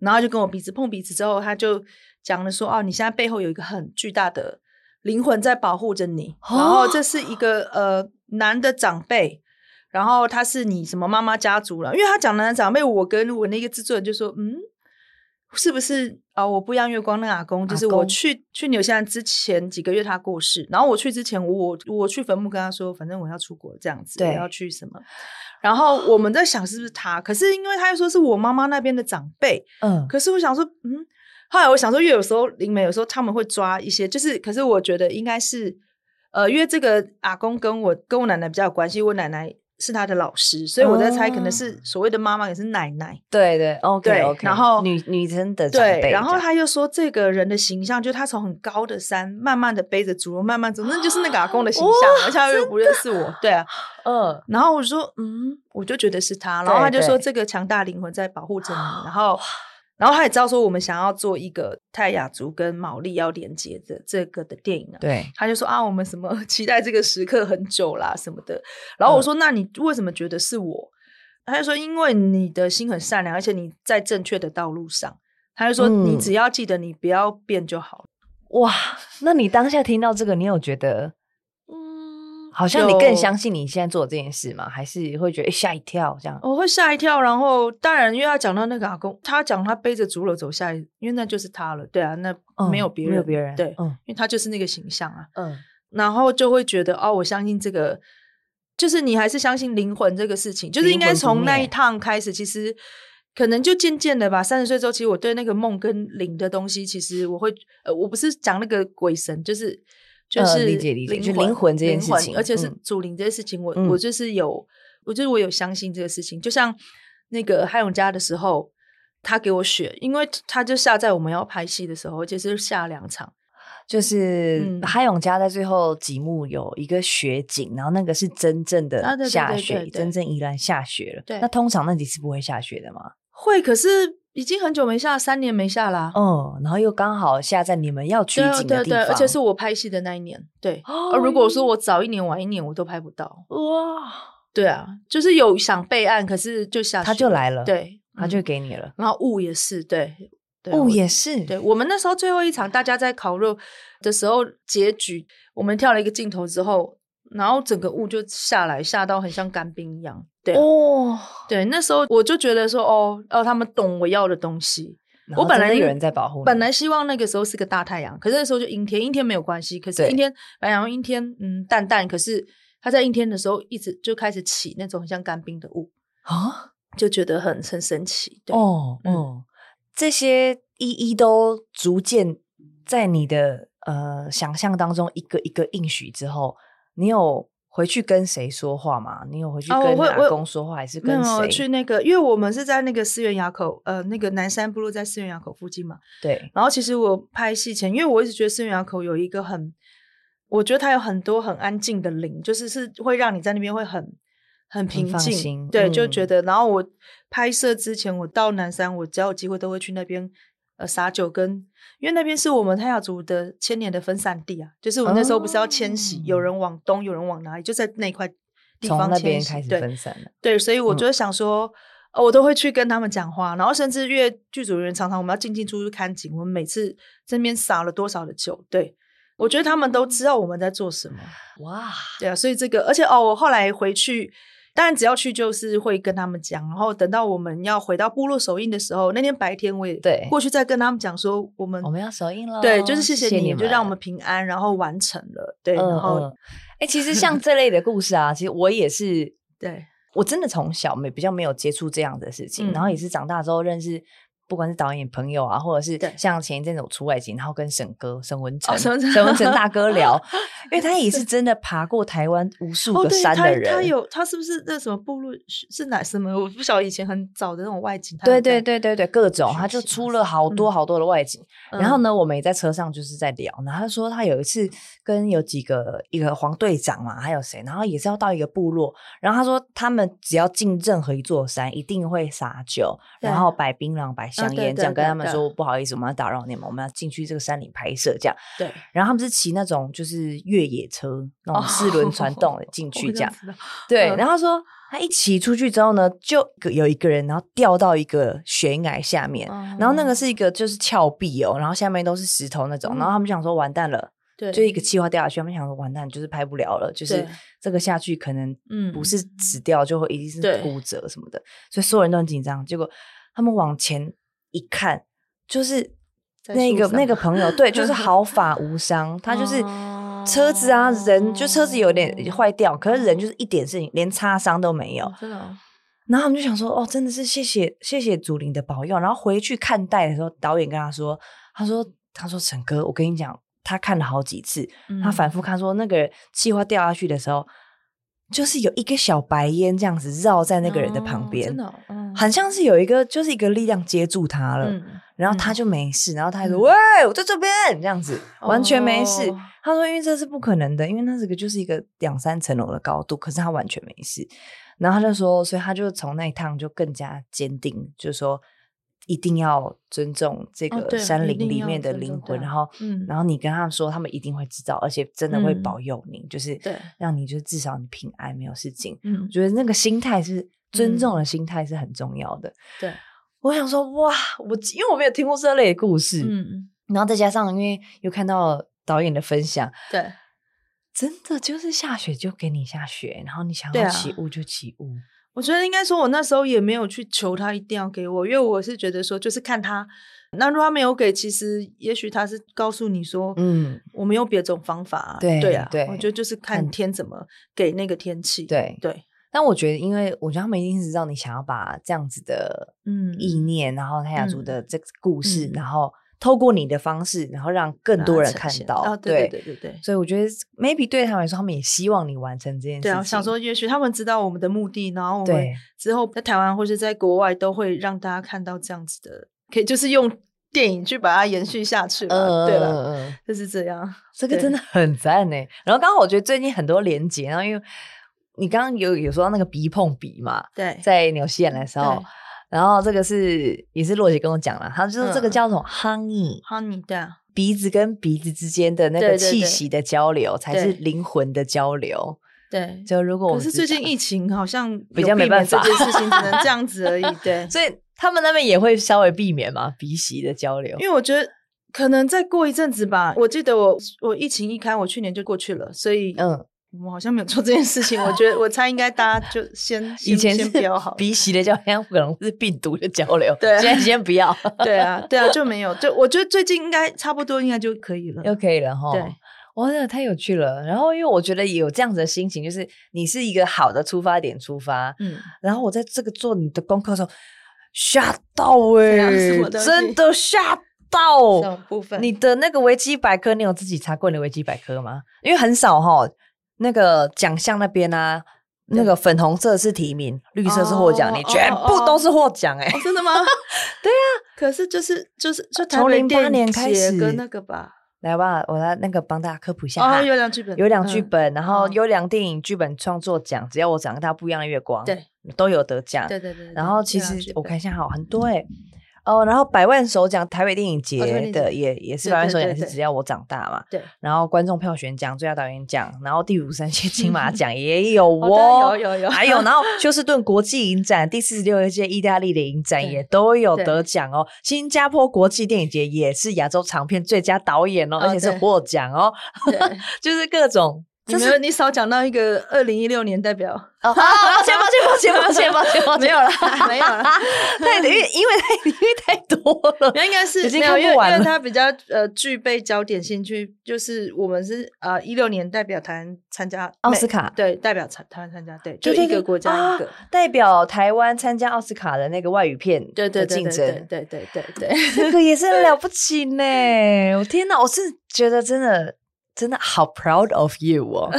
然后就跟我鼻子碰鼻子之后，他就讲了说：哦，你现在背后有一个很巨大的灵魂在保护着你。然后这是一个呃男的长辈，然后他是你什么妈妈家族了？因为他讲男的长辈，我跟我那个制作人就说：嗯。”是不是啊、哦？我不一样月光那个阿公，就是我去去纽西兰之前几个月他过世，然后我去之前我我去坟墓跟他说，反正我要出国这样子，对，我要去什么？然后我们在想是不是他，可是因为他又说是我妈妈那边的长辈，嗯，可是我想说，嗯，后来我想说，因为有时候灵媒有时候他们会抓一些，就是，可是我觉得应该是，呃，因为这个阿公跟我跟我奶奶比较有关系，我奶奶。是他的老师，所以我在猜，可能是所谓的妈妈也是奶奶。对对，OK 对 OK。然后女女生的对，然后他又说，这个人的形象，就他从很高的山慢慢的背着竹篓慢慢走，那就是那个阿公的形象，而且他又不认识我，对啊，嗯。然后我说，嗯，我就觉得是他，然后他就说，这个强大灵魂在保护着你，然后。然后他也知道说我们想要做一个泰雅族跟毛利要连接的这个的电影啊，对，他就说啊，我们什么 期待这个时刻很久啦什么的。然后我说，那你为什么觉得是我？他就说，因为你的心很善良，而且你在正确的道路上。他就说，你只要记得你不要变就好。哇，那你当下听到这个，你有觉得？好像你更相信你现在做的这件事吗？还是会觉得吓一跳这样？我会吓一跳，然后当然，因为他讲到那个阿公，他讲他背着竹篓走下来，因为那就是他了。对啊，那没有别人，嗯、没有别人。对，嗯，因为他就是那个形象啊。嗯，然后就会觉得哦，我相信这个，就是你还是相信灵魂这个事情，就是应该从那一趟开始，其实可能就渐渐的吧。三十岁之后，其实我对那个梦跟灵的东西，其实我会呃，我不是讲那个鬼神，就是。就是理解理解，就灵魂这件事情，而且是祖灵这件事情，我我就是有，我就是我有相信这个事情。就像那个海永家的时候，他给我雪，因为他就下在我们要拍戏的时候，而且是下两场。就是海永家在最后几幕有一个雪景，然后那个是真正的下雪，真正依然下雪了。对，那通常那几次不会下雪的吗？会，可是。已经很久没下，三年没下啦。嗯，然后又刚好下在你们要取景的地方，对对对，而且是我拍戏的那一年。对，哦如果说我早一年晚一年，我都拍不到。哇，对啊，就是有想备案，可是就下，他就来了，对，他就给你了。然后雾也是，对，雾也是，对。我们那时候最后一场，大家在烤肉的时候，结局我们跳了一个镜头之后。然后整个雾就下来，下到很像干冰一样。对哦，对，那时候我就觉得说，哦哦，他们懂我要的东西。我本来有人在保护，本来希望那个时候是个大太阳，可是那时候就阴天，阴天没有关系。可是阴天，白羊阴天，嗯，淡淡。可是他在阴天的时候，一直就开始起那种很像干冰的雾啊，就觉得很很神奇。对哦，嗯，这些一一都逐渐在你的呃想象当中，一个一个应许之后，你有回去跟谁说话吗？你有回去跟阿公说话，还是跟谁？去那个，因为我们是在那个思源垭口，呃，那个南山部落在思源垭口附近嘛。对。然后其实我拍戏前，因为我一直觉得思源垭口有一个很，我觉得它有很多很安静的灵，就是是会让你在那边会很很平静。对，就觉得。然后我拍摄之前，我到南山，我只要有机会都会去那边。呃，撒酒跟，因为那边是我们泰雅族的千年的分散地啊，就是我们那时候不是要迁徙，哦、有人往东，有人往哪里，就在那块地方迁徙，那边开始分散了。对，对，所以我就想说、我都会去跟他们讲话，然后甚至因为剧组人员常常我们要进进出出看景，我们每次这边撒了多少的酒，对，我觉得他们都知道我们在做什么。哇，对啊，所以这个，而且哦，我后来回去。当然，只要去就是会跟他们讲，然后等到我们要回到部落首映的时候，那天白天我也对过去再跟他们讲说，我们我们要首映了，对，就是谢谢你，谢谢你就让我们平安，然后完成了，对，嗯、然后，哎、嗯欸，其实像这类的故事啊，其实我也是，对我真的从小没比较没有接触这样的事情，嗯、然后也是长大之后认识。不管是导演朋友啊，或者是像前一阵子我出外景，然后跟沈哥沈文成、沈、哦、文成大哥聊，因为他也是真的爬过台湾无数个山的人。哦、他，他有他是不是那什么部落是哪什么？我不晓得以前很早的那种外景。对对对对对，各种他就出了好多好多的外景。嗯、然后呢，我们也在车上就是在聊，然后他说他有一次跟有几个一个黄队长嘛，还有谁，然后也是要到一个部落，然后他说他们只要进任何一座山，一定会撒酒，然后摆槟榔摆。香烟这样跟他们说，不好意思，我们要打扰你们，我们要进去这个山里拍摄这样。对，然后他们是骑那种就是越野车，那种四轮传动的进去这样。对，然后说他一骑出去之后呢，就有一个人，然后掉到一个悬崖下面，然后那个是一个就是峭壁哦，然后下面都是石头那种，然后他们想说完蛋了，对，就一个气泡掉下去，他们想说完蛋，就是拍不了了，就是这个下去可能不是死掉，就会一定是骨折什么的，所以所有人都很紧张。结果他们往前。一看就是那个那个朋友，对，就是 毫发无伤。他就是车子啊，人就车子有点坏掉，可是人就是一点事情，连擦伤都没有。真的。然后我们就想说，哦，真的是谢谢谢谢祖林的保佑。然后回去看待的时候，导演跟他说，他说他说沈哥，我跟你讲，他看了好几次，他反复看说那个气泡掉下去的时候。就是有一个小白烟这样子绕在那个人的旁边，真的，嗯，很像是有一个就是一个力量接住他了，然后他就没事，然后他还说：“喂，我在这边。”这样子完全没事。他说：“因为这是不可能的，因为那这个就是一个两三层楼的高度，可是他完全没事。”然后他就说：“所以他就从那一趟就更加坚定，就是说。”一定要尊重这个山林里面的灵魂，然后，嗯，然后你跟他们说，他们一定会知道，而且真的会保佑你，就是让你就是至少你平安没有事情。嗯，我觉得那个心态是尊重的心态是很重要的。对，我想说，哇，我因为我没有听过这类的故事，嗯，然后再加上因为又看到导演的分享，对，真的就是下雪就给你下雪，然后你想要起雾就起雾。我觉得应该说，我那时候也没有去求他一定要给我，因为我是觉得说，就是看他。那如果他没有给，其实也许他是告诉你说，嗯，我没有别种方法啊。对对啊，对，我觉得就是看天怎么给那个天气。对对。但我觉得，因为我觉得他们一定是知道你想要把这样子的嗯意念，嗯、然后泰雅族的这个故事，嗯、然后。透过你的方式，然后让更多人看到。哦，对对对对。所以我觉得，maybe 对他们来说，他们也希望你完成这件事情。对啊，想说，也许他们知道我们的目的，然后我们之后在台湾或是在国外都会让大家看到这样子的，可以就是用电影去把它延续下去嘛。嗯，对了，就是这样。这个真的很赞呢。然后刚刚我觉得最近很多连结，然后因为你刚刚有有说到那个鼻碰鼻嘛，对，在纽西兰的时候。然后这个是也是洛姐跟我讲了，她就是这个叫什么 honey，honey 对，啊鼻子跟鼻子之间的那个气息的交流，才是灵魂的交流。对，就如果我可是最近疫情好像比较没办法，这件事情只能这样子而已。对，所以他们那边也会稍微避免嘛鼻息的交流，因为我觉得可能再过一阵子吧。我记得我我疫情一开，我去年就过去了，所以嗯。我好像没有做这件事情，我觉得 我猜应该大家就先以前先不要好鼻息的交流，可能是病毒的交流。对，现在先不要。对啊，对啊，就没有。就我觉得最近应该差不多，应该就可以了，又可以了哈。对，哇，真的太有趣了。然后因为我觉得有这样子的心情，就是你是一个好的出发点出发，嗯。然后我在这个做你的功课的时候吓到哎，真的吓道什么部分？你的那个维基百科，你有自己查过你的维基百科吗？因为很少哈，那个奖项那边啊，那个粉红色是提名，绿色是获奖，你全部都是获奖哎，真的吗？对啊，可是就是就是就从零八年开始跟那个吧。来吧，我来那个帮大家科普一下哈。优良剧本，优良剧本，然后优良电影剧本创作奖，只要我长得大不一样的月光，对，都有得奖。对对对。然后其实我看一下，好很多哎。哦，然后百万首奖台北电影节的也也是百万首奖，是只要我长大嘛。对。然后观众票选奖、最佳导演奖，然后第五十三届金马 奖也有哦，有有有。还有，然后休斯顿国际影展第四十六届意大利的影展也都有得奖哦。新加坡国际电影节也是亚洲长片最佳导演哦，而且是获奖哦。对，就是各种。你没有，你少讲到一个二零一六年代表。哦，抱歉，抱歉，抱歉，抱歉，抱歉，抱歉，没有了，没有了。太因为因为太因为太多了，应该是已经看不完了。因为它比较呃具备焦点兴趣，就是我们是呃一六年代表台湾参加奥斯卡，对，代表台台湾参加，对，就一个国家一个代表台湾参加奥斯卡的那个外语片，对对对竞争，对对对对，这个也是很了不起呢。我天哪，我是觉得真的。真的好 proud of you 哦！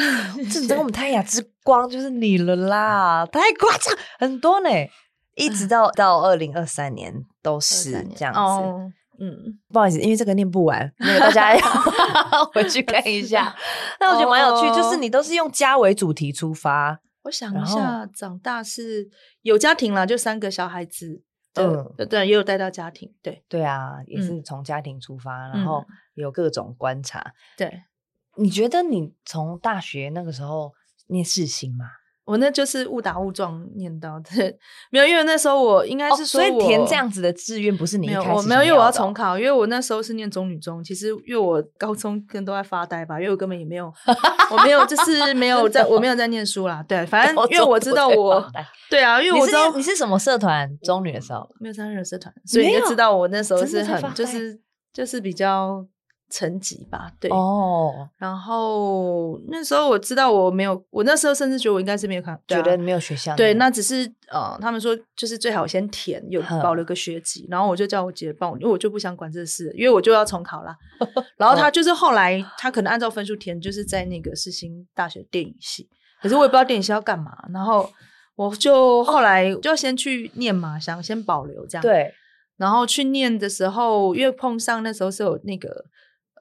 这你跟我们泰雅之光就是你了啦，太夸张，很多呢，一直到到二零二三年都是这样子。哦、嗯，不好意思，因为这个念不完，那个大家要回去看一下。那我觉得蛮有趣，哦、就是你都是用家为主题出发。我想一下，后长大是有家庭了，就三个小孩子。嗯，对，也有带到家庭。对，对啊，也是从家庭出发，嗯、然后有各种观察。对。你觉得你从大学那个时候念世新吗？我那就是误打误撞念到的，没有，因为那时候我应该是说，所以填这样子的志愿不是你一开始我没有，因为我要重考，因为我那时候是念中女中，其实因为我高中跟都在发呆吧，因为我根本也没有，我没有，就是没有在，我没有在念书啦，对，反正因为我知道我，对啊，因为我知道你是什么社团，中女的时候没有参加任何社团，所以你就知道我那时候是很就是就是比较。成绩吧，对哦。Oh. 然后那时候我知道我没有，我那时候甚至觉得我应该是没有考，觉得没有学校。对，那只是呃，他们说就是最好先填，有保留个学籍。然后我就叫我姐帮我，因为我就不想管这事，因为我就要重考啦。然后他就是后来他可能按照分数填，就是在那个世新大学电影系，可是我也不知道电影系要干嘛。然后我就后来就要先去念嘛，想先保留这样。对。然后去念的时候，因为碰上那时候是有那个。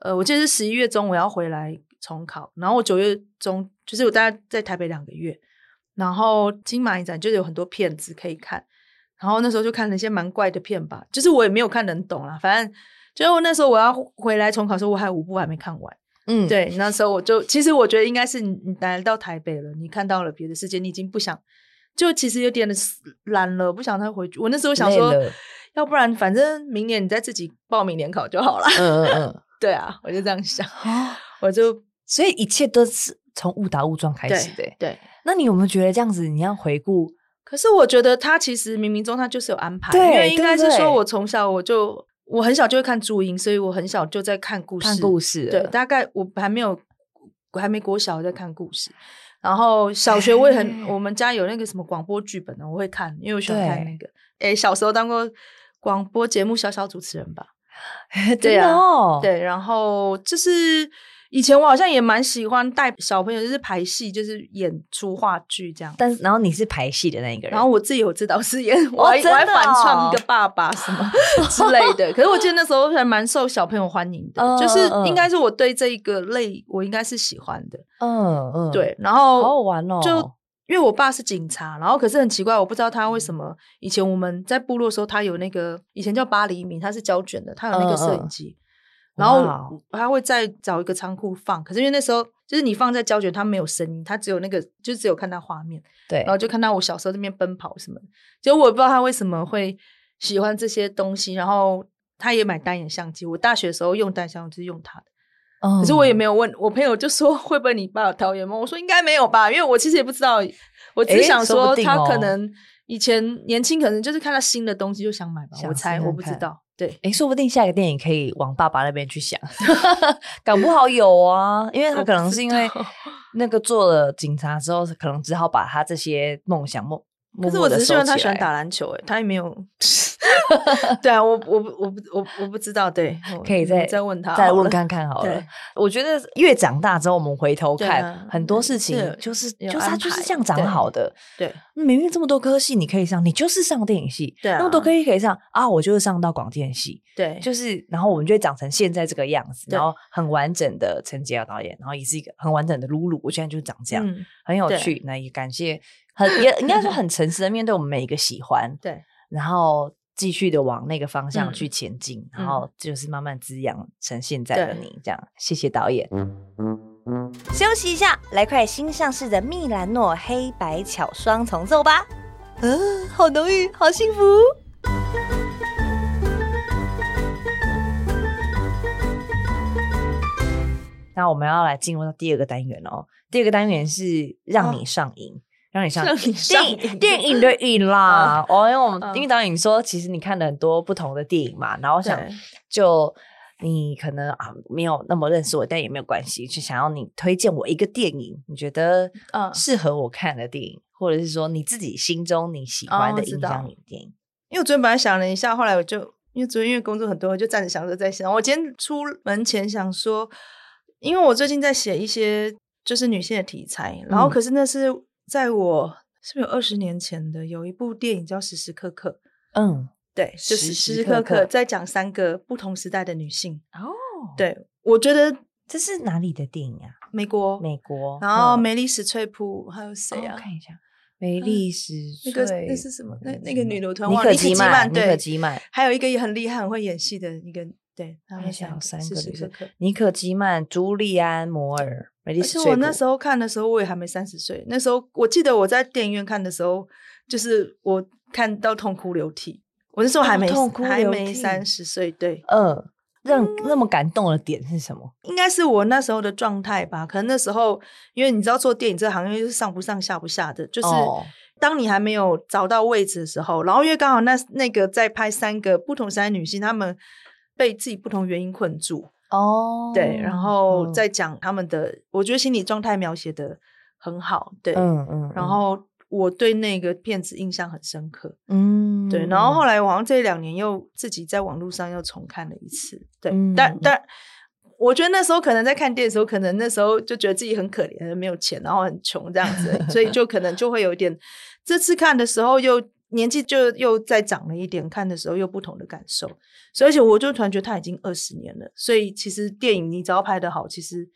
呃，我记得是十一月中我要回来重考，然后我九月中就是我大概在台北两个月，然后金马影展就是有很多片子可以看，然后那时候就看了一些蛮怪的片吧，就是我也没有看能懂啦，反正就那时候我要回来重考的时候，我还有五部还没看完，嗯，对，那时候我就其实我觉得应该是你你来到台北了，你看到了别的世界，你已经不想，就其实有点懒了，不想再回去。我那时候想说，要不然反正明年你再自己报名联考就好了。嗯嗯嗯。对啊，我就这样想，我就所以一切都是从误打误撞开始的。对，对，那你有没有觉得这样子？你要回顾？可是我觉得他其实冥冥中他就是有安排，对因为应该是说我从小我就我很小就会看注音，所以我很小就在看故事。看故事，对，大概我还没有我还没国小在看故事，然后小学我也很，我们家有那个什么广播剧本呢，我会看，因为我喜欢看那个。哎对，小时候当过广播节目小小主持人吧。对啊，对，然后就是以前我好像也蛮喜欢带小朋友，就是排戏，就是演出话剧这样。但是，然后你是排戏的那一个人，然后我自己有指导是演，我还我还反串一个爸爸什么之类的。可是我记得那时候还蛮受小朋友欢迎的，就是应该是我对这一个类我应该是喜欢的。嗯嗯，对，然后好好玩哦，就。因为我爸是警察，然后可是很奇怪，我不知道他为什么以前我们在部落的时候，他有那个以前叫八厘米，他是胶卷的，他有那个摄影机，嗯嗯、然后他会再找一个仓库放。可是因为那时候就是你放在胶卷，它没有声音，它只有那个就只有看到画面，对，然后就看到我小时候在那边奔跑什么。结果我也不知道他为什么会喜欢这些东西，然后他也买单眼相机。我大学的时候用单相机就是用他的。可是我也没有问我朋友，就说会不会你爸有桃园梦？我说应该没有吧，因为我其实也不知道，我只想说他可能以前年轻，可能就是看到新的东西就想买吧。我猜我不知道，对，哎，说不定下一个电影可以往爸爸那边去想，搞不好有啊，因为他可能是因为那个做了警察之后，可能只好把他这些梦想梦。可是我只是希望他喜欢打篮球，哎，他也没有。对啊，我我我不我我不知道，对，可以再再问他，再问看看好了。我觉得越长大之后，我们回头看很多事情，就是就是他就是这样长好的。对，明明这么多科系你可以上，你就是上电影系，对，那么多科系可以上啊，我就是上到广电系，对，就是然后我们就会长成现在这个样子，然后很完整的陈洁瑶导演，然后也是一个很完整的露露，我现在就是长这样，很有趣。那也感谢。很也应该说很诚实的面对我们每一个喜欢，对，然后继续的往那个方向去前进，嗯、然后就是慢慢滋养成现在的你，对这样。谢谢导演。休息一下，来块新上市的蜜兰诺黑白巧双重奏吧。嗯、呃，好浓郁，好幸福。那我们要来进入到第二个单元哦。第二个单元是让你上瘾。哦让你上电影电影的瘾啦！哦，因为我们因为导演说，其实你看了很多不同的电影嘛，然后想就你可能啊没有那么认识我，但也没有关系，就想要你推荐我一个电影，你觉得适合我看的电影，或者是说你自己心中你喜欢的影响你的电影。因为我昨天本来想了一下，后来我就因为昨天因为工作很多，我就站着想着在想。我今天出门前想说，因为我最近在写一些就是女性的题材，然后可是那是。在我是不是有二十年前的有一部电影叫《时时刻刻》？嗯，对，就是时时刻刻在讲三个不同时代的女性。哦，对，我觉得这是哪里的电影啊？美国，美国。然后梅丽史翠普还有谁啊？看一下，梅丽史那个那是什么？那那个女的团，尼可基曼，对，妮可基曼。还有一个也很厉害、很会演戏的一个，对，他们想三个女生：尼可基曼、朱莉安·摩尔。而且我那时候看的时候，我也还没三十岁。那时候我记得我在电影院看的时候，就是我看到痛哭流涕。我那时候还没痛哭还没三十岁，对，嗯，让那么感动的点是什么？应该是我那时候的状态吧。可能那时候，因为你知道做电影这个行业就是上不上下不下的，就是当你还没有找到位置的时候，然后因为刚好那那个在拍三个不同时代女性，她们被自己不同原因困住。哦，oh, 对，然后再讲他们的，嗯、我觉得心理状态描写的很好，对，嗯。嗯，嗯。然后我对那个片子印象很深刻，嗯，对，然后后来。我好像这两年又自己在网络上又重看了一次，对，嗯、但但。我觉得那时候可能在看电影的时候，可能那时候就觉得自己很可怜，没有钱，然后很穷这样子，所以就可能就会有一点，这次看的时候又。年纪就又再长了一点，看的时候又不同的感受，所以而且我就突然觉得他已经二十年了，所以其实电影你只要拍得好，其实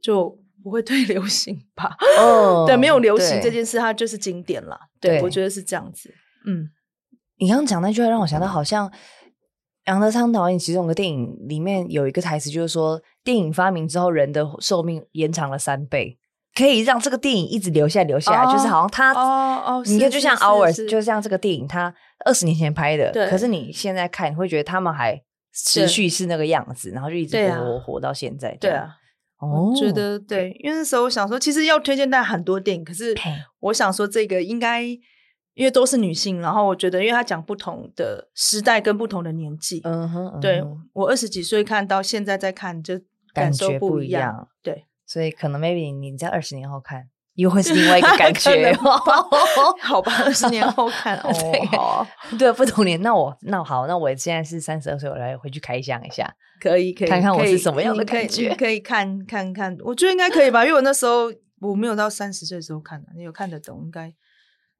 就不会退 流行吧？哦，对，没有流行这件事，它就是经典了。对，我觉得是这样子。嗯，你刚刚讲那句话让我想到，好像杨德昌导演其中有个电影里面有一个台词，就是说电影发明之后，人的寿命延长了三倍。可以让这个电影一直留下来，留下来，就是好像它，哦哦，你看，就像 Hours，就像这个电影，它二十年前拍的，可是你现在看，你会觉得他们还持续是那个样子，然后就一直活活活到现在。对啊，哦。觉得对，因为那时候我想说，其实要推荐大家很多电影，可是我想说这个应该因为都是女性，然后我觉得因为她讲不同的时代跟不同的年纪，嗯哼，对我二十几岁看到现在在看，就感受不一样，对。所以可能 maybe 你在二十年后看，又会是另外一个 感觉。好吧，二十年后看 哦，好，对，不同年。那我那好，那我现在是三十二岁，我来回去开箱一下，可以可以，看看我是什么样的感觉，可以看看看。我觉得应该可以吧，因为我那时候我没有到三十岁的时候看的，你有看得懂，应该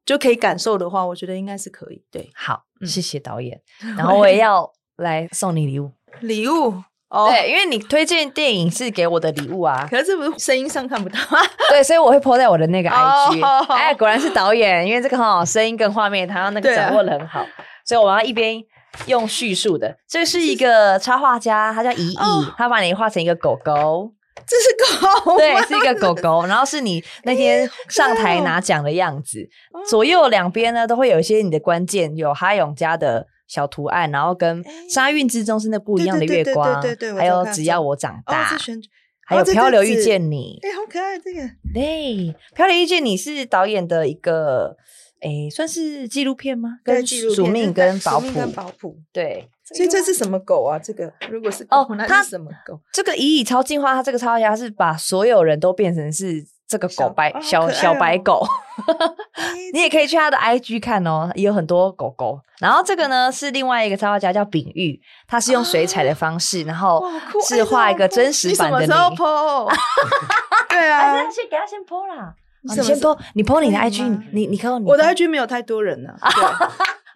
就可以感受的话，我觉得应该是可以。对，好，谢谢导演。然后我也要来送你礼物，礼物。Oh, 对，因为你推荐电影是给我的礼物啊，可是这不是声音上看不到。啊 对，所以我会 po 在我的那个 IG。Oh, 哎，果然是导演，因为这个很好，声音跟画面，他那个掌握的很好，啊、所以我要一边用叙述的。这是一个插画家，他叫怡怡，他把你画成一个狗狗，这是狗，对，是一个狗狗。然后是你那天上台拿奖的样子，左右两边呢都会有一些你的关键，有哈永家的。小图案，然后跟沙韵之中是那不一样的月光，还有只要我长大，还有漂流遇见你，哎，好可爱这个。对，漂流遇见你是导演的一个，哎，算是纪录片吗？跟署命跟保普，对。所以这是什么狗啊？这个如果是哦，它是什么狗？这个《以以超进化》，它这个超级它是把所有人都变成是。这个狗白小、哦、小白狗，你也可以去他的 IG 看哦，也有很多狗狗。然后这个呢是另外一个插画家叫秉玉，他是用水彩的方式，啊、然后是画一个真实版的你。你什么时候？对啊，还是先给他先 po 啦。你先 po，你 po 你的 IG，你你看我的 IG 没有太多人呢、啊。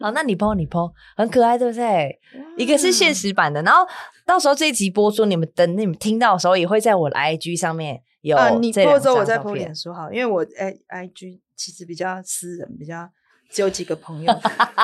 好，那你 po 你 po，很可爱，对不对？一个是现实版的，然后到时候这一集播出，你们等你们听到的时候，也会在我的 IG 上面啊，你 po 之后我再 po 脸书好，因为我 I IG 其实比较私人，比较只有几个朋友。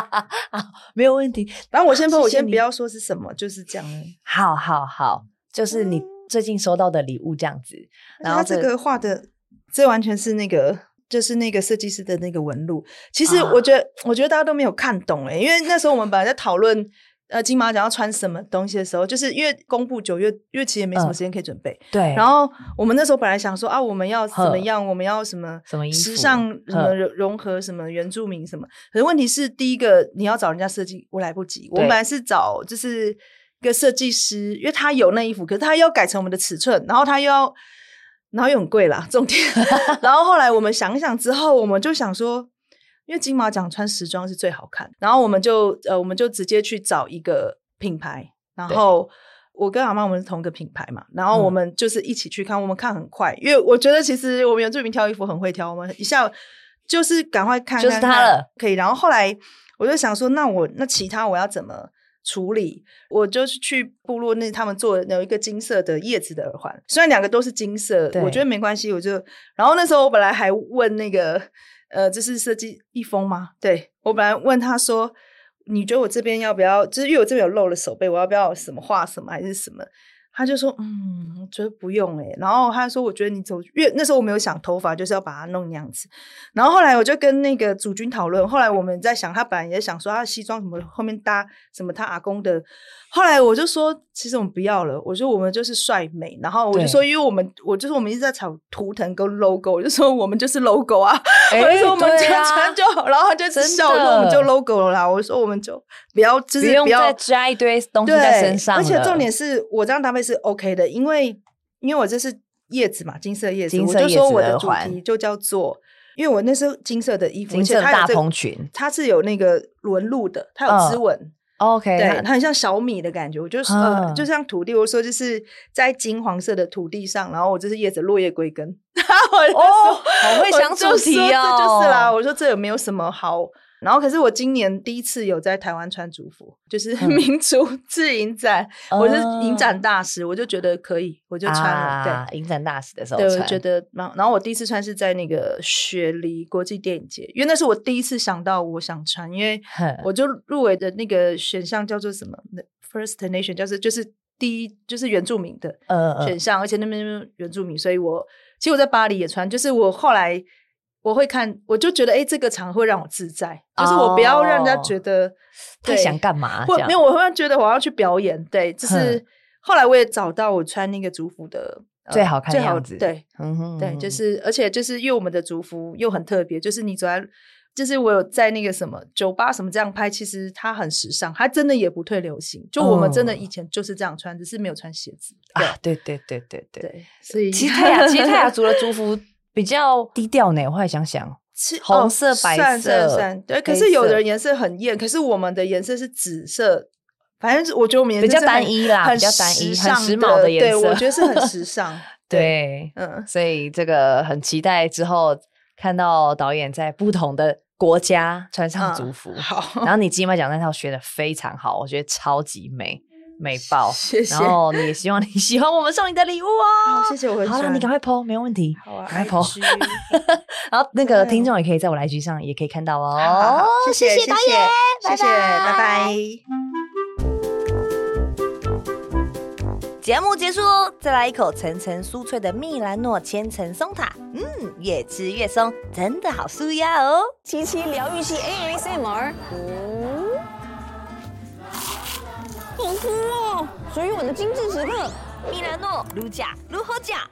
没有问题。然后我先 po，我先不要说是什么，就是这样。好好好，就是你最近收到的礼物这样子。然后这个画的，这完全是那个。就是那个设计师的那个纹路，其实我觉得，啊、我觉得大家都没有看懂哎，因为那时候我们本来在讨论，呃，金马奖要穿什么东西的时候，就是因为公布九月，因为其实也没什么时间可以准备，嗯、对。然后我们那时候本来想说啊，我们要怎么样，我们要什么什么时尚什么融合什么原住民什么，可是问题是，第一个你要找人家设计，我来不及。我们本来是找就是一个设计师，因为他有那衣服，可是他要改成我们的尺寸，然后他又要。然后又很贵啦，重点。然后后来我们想一想之后，我们就想说，因为金马奖穿时装是最好看，然后我们就呃，我们就直接去找一个品牌。然后我跟阿妈我们是同一个品牌嘛，然后我们就是一起去看，我们看很快，因为我觉得其实我们原住民挑衣服很会挑，我们一下就是赶快看看，就是它了，可以。然后后来我就想说，那我那其他我要怎么？处理，我就是去部落那，他们做有一个金色的叶子的耳环，虽然两个都是金色，我觉得没关系，我就然后那时候我本来还问那个呃，这是设计一封吗？对，我本来问他说，你觉得我这边要不要？就是因为我这边有漏了手背，我要不要什么画什么还是什么？他就说，嗯，我觉得不用欸。然后他说，我觉得你走，因为那时候我没有想头发就是要把它弄那样子。然后后来我就跟那个主君讨论，后来我们在想，他本来也想说他西装什么后面搭什么他阿公的。后来我就说，其实我们不要了。我说我们就是帅美。然后我就说，因为我们我就是我们一直在炒图腾跟 logo，我就说我们就是 logo 啊。欸、我就说我们这样穿就好。啊、然后他就笑，说我们就 logo 了啦。我说我们就不要，就是不要，再加一堆东西在身上。而且重点是我这样搭配是 OK 的，因为因为我这是叶子嘛，金色叶子，子，我就说我的主题就叫做，因为我那时候金色的衣服，金色大蓬裙，它是有那个纹路的，它有织纹。嗯 OK，对，它很像小米的感觉，我就是、嗯、呃，就像土地，我说就是在金黄色的土地上，然后我这是叶子落叶归根，哦，好会想主题哦，这就是啦，我说这有没有什么好？然后，可是我今年第一次有在台湾穿族服，就是 民族自影展，嗯、我是影展大使，我就觉得可以，我就穿了。啊、对，影展大使的时候，对，我觉得，然后，然后我第一次穿是在那个雪梨国际电影节，因为那是我第一次想到我想穿，因为我就入围的那个选项叫做什么？First Nation，就是就是第一就是原住民的选项，嗯嗯，而且那边原住民，所以我其实我在巴黎也穿，就是我后来。我会看，我就觉得，哎、欸，这个场会让我自在，就是我不要让人家觉得他、哦、想干嘛，或没有，我会觉得我要去表演，对，就是后来我也找到我穿那个族服的最好看的样子，对，嗯哼，对，就是而且就是因为我们的族服又很特别，就是你走在，就是我有在那个什么酒吧什么这样拍，其实它很时尚，它真的也不退流行，就我们真的以前就是这样穿，只是没有穿鞋子啊，对对对对对，对，所以其实泰雅其实泰雅族的族服。比较低调呢，我后来想想，红色、哦、白色，对。可是有的人颜色很艳，可是我们的颜色是紫色，反正我觉得我们颜色比较单一啦，比较单一，很时髦的颜色。对，我觉得是很时 尚。对，对，嗯，所以这个很期待之后看到导演在不同的国家穿上族服。嗯、好，然后你 金马奖那套学的非常好，我觉得超级美。美爆，谢谢。然后你也希望你喜欢我们送你的礼物哦。谢谢，我很喜欢。好了，你赶快 po，没有问题。好啊，赶快 po。然后 那个听众也可以在我来局上也可以看到哦。好好好，谢谢，谢谢导演，谢谢，拜拜。节目结束哦，再来一口层层酥脆的蜜兰诺千层松塔。嗯，越吃越松，真的好酥呀哦。七七疗愈系 ASMR。好酷哦！属于我的精致时刻，米兰诺，如假如何假？